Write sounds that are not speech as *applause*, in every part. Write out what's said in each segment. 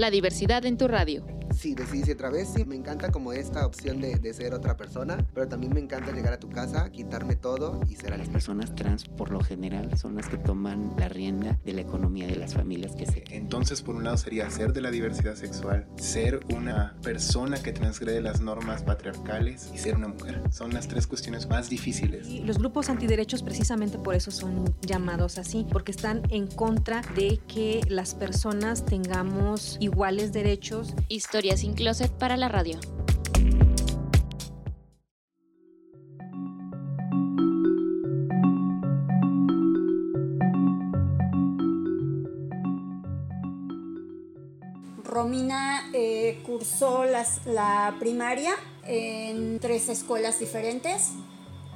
La diversidad en tu radio sí, decidí otra vez, sí, me encanta como esta opción de, de, ser otra persona, pero también me encanta llegar a tu casa, quitarme todo y ser a Las personas trans, por lo general, son las que toman la rienda de la economía de las familias que se... Entonces, por un lado sería ser de la diversidad sexual, ser una persona que transgrede las normas patriarcales y ser una mujer. Son las tres cuestiones más difíciles. Y los grupos antiderechos precisamente por eso son llamados así, porque están en contra de que las personas tengamos iguales derechos. Historia sin closet para la radio. Romina eh, cursó la primaria en tres escuelas diferentes.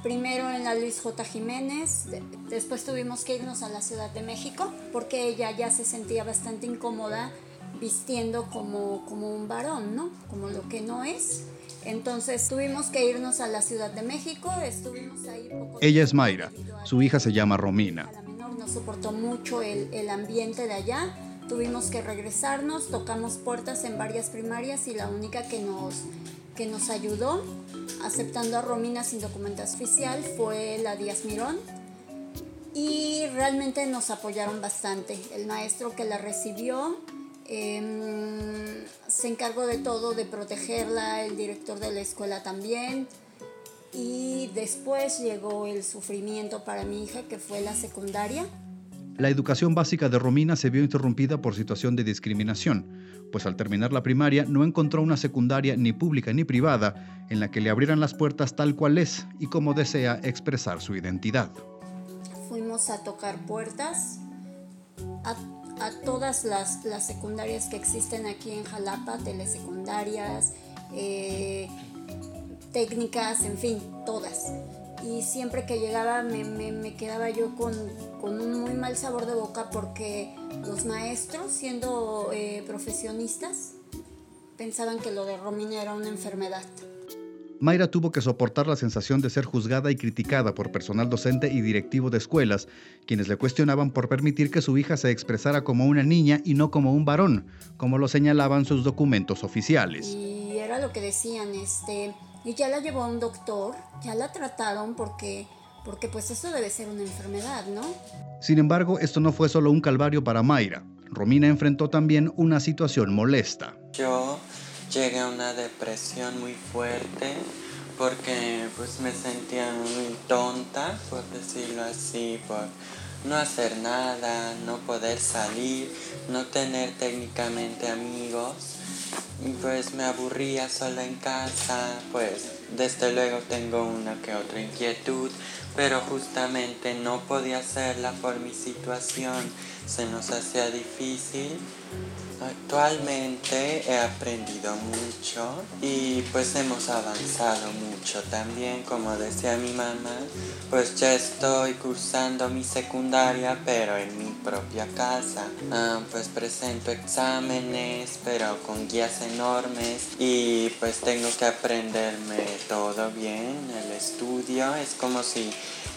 Primero en la Luis J. Jiménez, después tuvimos que irnos a la Ciudad de México porque ella ya se sentía bastante incómoda vistiendo como, como un varón, ¿no? Como lo que no es. Entonces tuvimos que irnos a la Ciudad de México, estuvimos ahí poco Ella es Mayra, su hija se llama Romina. la menor no soportó mucho el, el ambiente de allá, tuvimos que regresarnos, tocamos puertas en varias primarias y la única que nos, que nos ayudó aceptando a Romina sin documento oficial fue la Díaz Mirón y realmente nos apoyaron bastante. El maestro que la recibió Em, se encargó de todo, de protegerla, el director de la escuela también. Y después llegó el sufrimiento para mi hija, que fue la secundaria. La educación básica de Romina se vio interrumpida por situación de discriminación, pues al terminar la primaria no encontró una secundaria ni pública ni privada en la que le abrieran las puertas tal cual es y como desea expresar su identidad. Fuimos a tocar puertas, a a todas las, secundarias que existen aquí en Jalapa, telesecundarias, eh, técnicas, en fin, todas. Y siempre que llegaba me, quedaba yo con, un muy mal sabor de boca porque los maestros, siendo eh, profesionistas, pensaban que lo de Romina era una enfermedad. Mayra tuvo que soportar la sensación de ser juzgada y criticada por personal docente y directivo de escuelas, quienes le cuestionaban por permitir que su hija se expresara como una niña y no como un varón, como lo señalaban sus documentos oficiales. Y era lo que decían, este, y ya la llevó a un doctor, ya la trataron porque porque pues eso debe ser una enfermedad, ¿no? Sin embargo, esto no fue solo un calvario para Mayra. Romina enfrentó también una situación molesta. Yo llegué a una depresión muy fuerte porque pues me sentía muy tonta, por decirlo así, por no hacer nada, no poder salir, no tener técnicamente amigos. Y pues me aburría sola en casa, pues desde luego tengo una que otra inquietud, pero justamente no podía hacerla por mi situación, se nos hacía difícil Actualmente he aprendido mucho y pues hemos avanzado mucho. También, como decía mi mamá, pues ya estoy cursando mi secundaria pero en mi propia casa, ah, pues presento exámenes pero con guías enormes y pues tengo que aprenderme todo bien, el estudio. Es como si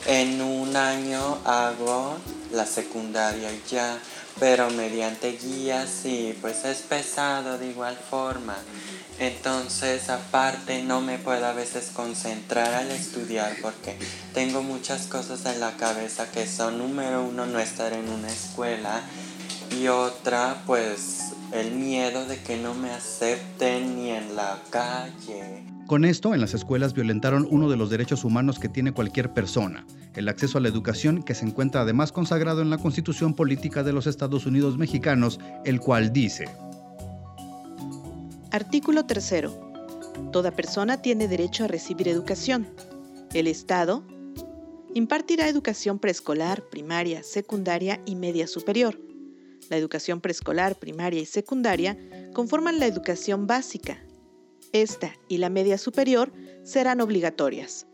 en un año hago la secundaria ya pero mediante guías y pues es pesado de igual forma. Entonces aparte no me puedo a veces concentrar al estudiar porque tengo muchas cosas en la cabeza que son número uno no estar en una escuela y otra pues el miedo de que no me acepten ni en la calle. Con esto, en las escuelas violentaron uno de los derechos humanos que tiene cualquier persona, el acceso a la educación que se encuentra además consagrado en la Constitución Política de los Estados Unidos Mexicanos, el cual dice. Artículo 3. Toda persona tiene derecho a recibir educación. El Estado impartirá educación preescolar, primaria, secundaria y media superior. La educación preescolar, primaria y secundaria conforman la educación básica, esta y la media superior serán obligatorias.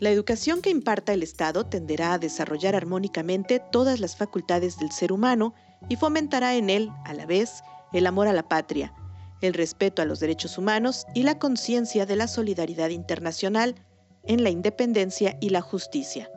La educación que imparta el Estado tenderá a desarrollar armónicamente todas las facultades del ser humano y fomentará en él, a la vez, el amor a la patria, el respeto a los derechos humanos y la conciencia de la solidaridad internacional en la independencia y la justicia.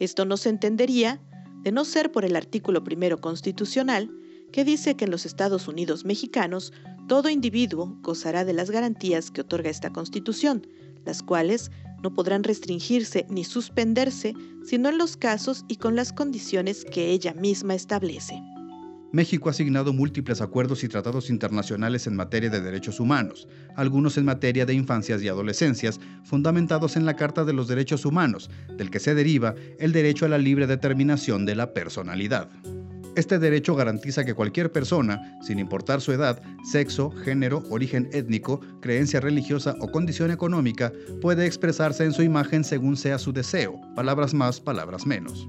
Esto no se entendería, de no ser por el artículo primero constitucional, que dice que en los Estados Unidos mexicanos todo individuo gozará de las garantías que otorga esta Constitución, las cuales no podrán restringirse ni suspenderse, sino en los casos y con las condiciones que ella misma establece. México ha asignado múltiples acuerdos y tratados internacionales en materia de derechos humanos, algunos en materia de infancias y adolescencias, fundamentados en la Carta de los Derechos Humanos, del que se deriva el derecho a la libre determinación de la personalidad. Este derecho garantiza que cualquier persona, sin importar su edad, sexo, género, origen étnico, creencia religiosa o condición económica, puede expresarse en su imagen según sea su deseo, palabras más, palabras menos.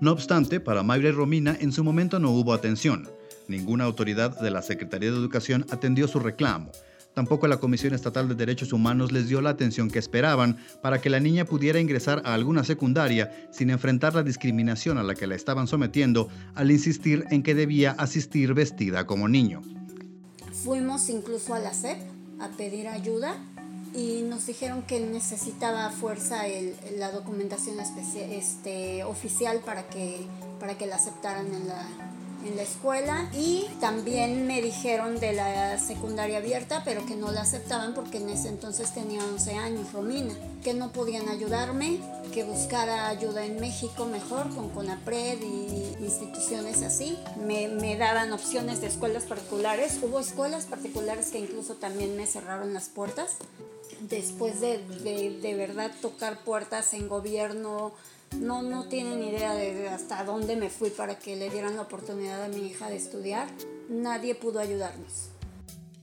No obstante, para Mayra y Romina en su momento no hubo atención. Ninguna autoridad de la Secretaría de Educación atendió su reclamo. Tampoco la Comisión Estatal de Derechos Humanos les dio la atención que esperaban para que la niña pudiera ingresar a alguna secundaria sin enfrentar la discriminación a la que la estaban sometiendo al insistir en que debía asistir vestida como niño. Fuimos incluso a la SEP a pedir ayuda y nos dijeron que necesitaba fuerza la documentación este, oficial para que, para que la aceptaran en la, en la escuela y también me dijeron de la secundaria abierta, pero que no la aceptaban porque en ese entonces tenía 11 años, Romina, que no podían ayudarme, que buscara ayuda en México mejor con CONAPRED y instituciones así. Me, me daban opciones de escuelas particulares. Hubo escuelas particulares que incluso también me cerraron las puertas. Después de, de, de verdad tocar puertas en gobierno, no, no tienen idea de hasta dónde me fui para que le dieran la oportunidad a mi hija de estudiar. Nadie pudo ayudarnos.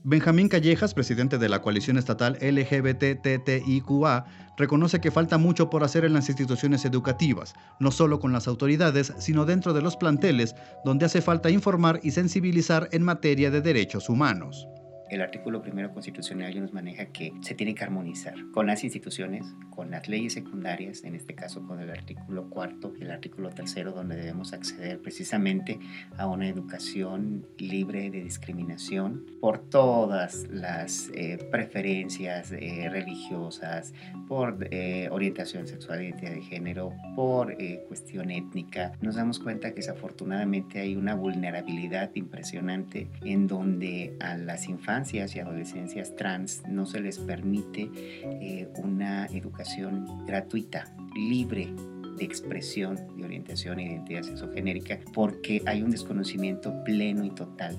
Benjamín Callejas, presidente de la coalición estatal LGBTTIQA, reconoce que falta mucho por hacer en las instituciones educativas, no solo con las autoridades, sino dentro de los planteles, donde hace falta informar y sensibilizar en materia de derechos humanos el artículo primero constitucional ya nos maneja que se tiene que armonizar con las instituciones, con las leyes secundarias, en este caso con el artículo cuarto el artículo tercero, donde debemos acceder precisamente a una educación libre de discriminación por todas las eh, preferencias eh, religiosas, por eh, orientación sexual, identidad de género, por cuestión étnica. Nos damos cuenta que desafortunadamente hay una vulnerabilidad impresionante en donde a las infancias y adolescencias trans no se les permite eh, una educación gratuita, libre de expresión, de orientación e identidad sexogenérica, porque hay un desconocimiento pleno y total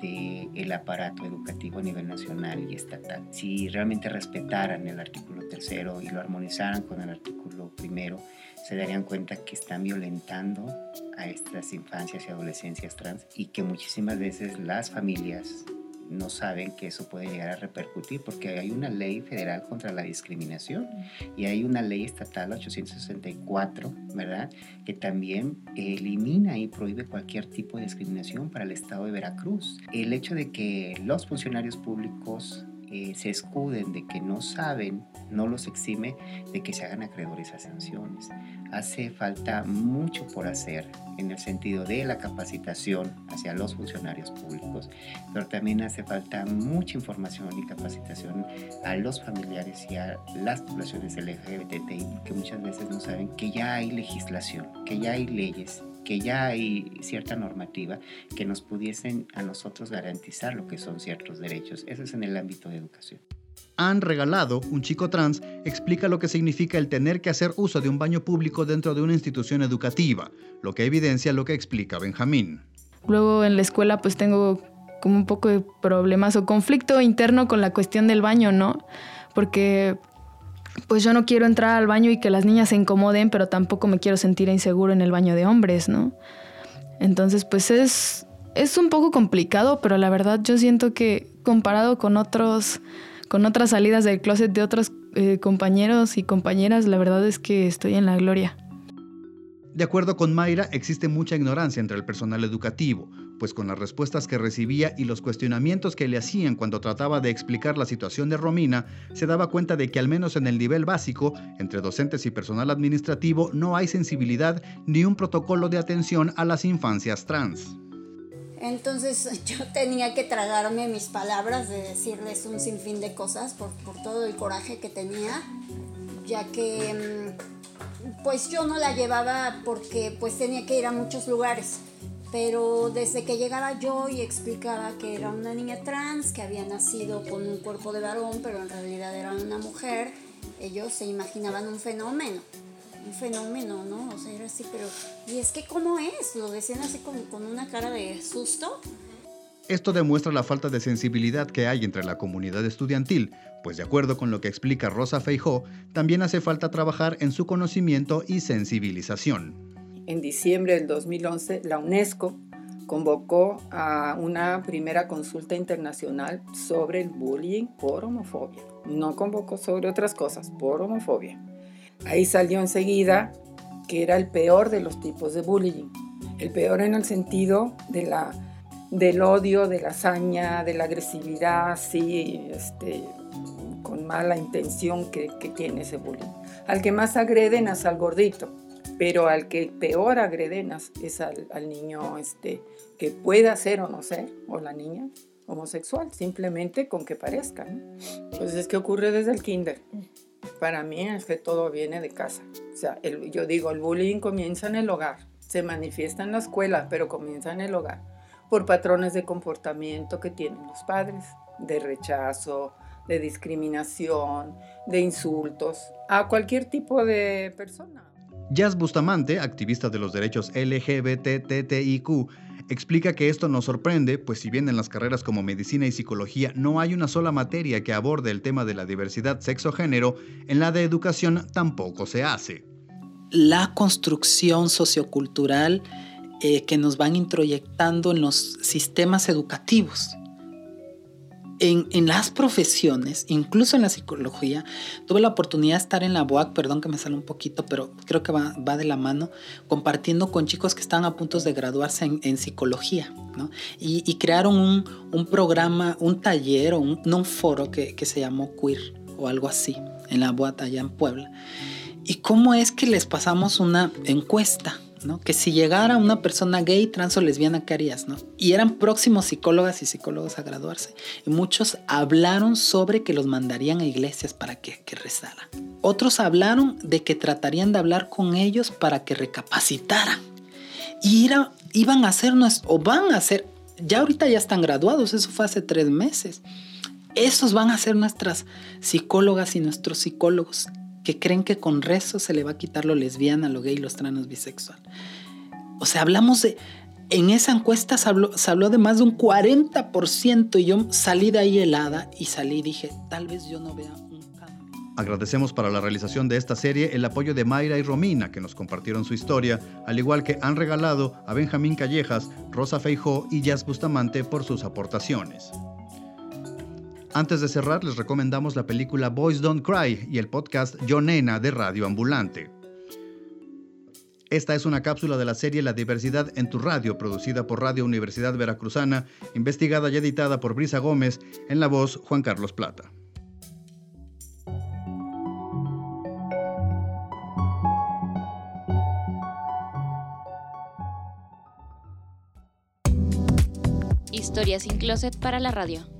del aparato educativo a nivel nacional y estatal. Si realmente respetaran el artículo tercero y lo armonizaran con el artículo primero, se darían cuenta que están violentando a estas infancias y adolescencias trans y que muchísimas veces las familias no saben que eso puede llegar a repercutir porque hay una ley federal contra la discriminación y hay una ley estatal 864, ¿verdad? Que también elimina y prohíbe cualquier tipo de discriminación para el estado de Veracruz. El hecho de que los funcionarios públicos se escuden de que no saben, no los exime de que se hagan acreedores a sanciones. Hace falta mucho por hacer en el sentido de la capacitación hacia los funcionarios públicos, pero también hace falta mucha información y capacitación a los familiares y a las poblaciones LGBTI que muchas veces no saben que ya hay legislación, que ya hay leyes que ya hay cierta normativa que nos pudiesen a nosotros garantizar lo que son ciertos derechos. Eso es en el ámbito de educación. Han regalado, un chico trans, explica lo que significa el tener que hacer uso de un baño público dentro de una institución educativa, lo que evidencia lo que explica Benjamín. Luego en la escuela pues tengo como un poco de problemas o conflicto interno con la cuestión del baño, ¿no? Porque pues yo no quiero entrar al baño y que las niñas se incomoden, pero tampoco me quiero sentir inseguro en el baño de hombres, ¿no? Entonces, pues es, es un poco complicado, pero la verdad yo siento que comparado con otros, con otras salidas del closet de otros eh, compañeros y compañeras, la verdad es que estoy en la gloria. De acuerdo con Mayra, existe mucha ignorancia entre el personal educativo, pues con las respuestas que recibía y los cuestionamientos que le hacían cuando trataba de explicar la situación de Romina, se daba cuenta de que al menos en el nivel básico, entre docentes y personal administrativo, no hay sensibilidad ni un protocolo de atención a las infancias trans. Entonces *laughs* yo tenía que tragarme mis palabras de decirles un sinfín de cosas por, por todo el coraje que tenía, ya que... Mm, pues yo no la llevaba porque pues tenía que ir a muchos lugares. Pero desde que llegaba yo y explicaba que era una niña trans, que había nacido con un cuerpo de varón, pero en realidad era una mujer, ellos se imaginaban un fenómeno. Un fenómeno, ¿no? O sea, era así, pero... ¿Y es que cómo es? Lo decían así con, con una cara de susto. Esto demuestra la falta de sensibilidad que hay entre la comunidad estudiantil, pues de acuerdo con lo que explica Rosa Feijó, también hace falta trabajar en su conocimiento y sensibilización. En diciembre del 2011, la UNESCO convocó a una primera consulta internacional sobre el bullying por homofobia. No convocó sobre otras cosas, por homofobia. Ahí salió enseguida que era el peor de los tipos de bullying. El peor en el sentido de la del odio, de la hazaña, de la agresividad, sí, este, con mala intención que, tiene ese bullying. Al que más agreden es al gordito, pero al que peor agreden es al, niño este, que pueda ser o no ser, o la niña homosexual, simplemente con que parezca. Pues es que ocurre desde el kinder. Para mí es que todo viene de casa. O sea, yo digo, el bullying comienza en el hogar, se manifiesta en la escuela, pero comienza en el hogar por patrones de comportamiento que tienen los padres, de rechazo, de discriminación, de insultos a cualquier tipo de persona. Jazz Bustamante, activista de los derechos LGBTTIQ, explica que esto nos sorprende, pues si bien en las carreras como medicina y psicología no hay una sola materia que aborde el tema de la diversidad sexo-género, en la de educación tampoco se hace. La construcción sociocultural eh, que nos van introyectando en los sistemas educativos. En, en, las profesiones, incluso en la psicología, tuve la oportunidad de estar en la BOAC, perdón que me sale un poquito, pero creo que va, va de la mano, compartiendo con chicos que están a punto de graduarse en, en psicología, ¿no? Y, y, crearon un, un, programa, un taller un, un foro que, que, se llamó Queer o algo así, en la BOAC allá en Puebla. ¿Y cómo es que les pasamos una encuesta? Que si llegara una persona gay, trans o lesbiana, ¿qué harías, no? Y eran próximos psicólogas y psicólogos a graduarse. Y muchos hablaron sobre que los mandarían a iglesias para que, que rezaran. Otros hablaron de que tratarían de hablar con ellos para que recapacitaran. Y iban a hacernos, o van a hacer, ya ahorita ya están graduados, eso fue hace tres meses. Esos van a ser nuestras psicólogas y nuestros psicólogos que creen que con rezo se le va a quitar lo lesbiana, lo gay, los trans, bisexual. O sea, hablamos de... En esa encuesta se habló, se habló de más de un 40% y yo salí de ahí helada y salí y dije, tal vez yo no vea un cambio. Agradecemos para la realización de esta serie el apoyo de Mayra y Romina, que nos compartieron su historia, al igual que han regalado a Benjamín Callejas, Rosa Feijó y Jazz Bustamante por sus aportaciones. Antes de cerrar, les recomendamos la película Boys Don't Cry y el podcast Yo Nena de Radio Ambulante. Esta es una cápsula de la serie La diversidad en tu radio, producida por Radio Universidad Veracruzana, investigada y editada por Brisa Gómez, en la voz Juan Carlos Plata. Historias sin closet para la radio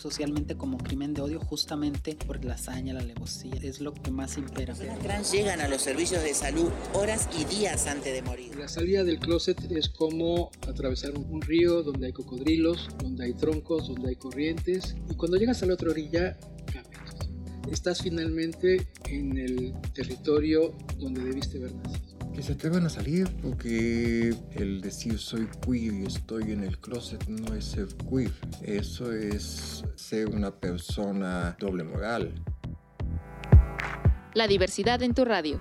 socialmente como crimen de odio justamente por la hazaña, la alevosía, es lo que más impera. Las trans llegan a los servicios de salud horas y días antes de morir. La salida del closet es como atravesar un río donde hay cocodrilos, donde hay troncos, donde hay corrientes y cuando llegas a la otra orilla cambias. Estás finalmente en el territorio donde debiste ver nacido que se atrevan a salir, porque el decir soy queer y estoy en el closet no es ser queer, eso es ser una persona doble moral. La diversidad en tu radio.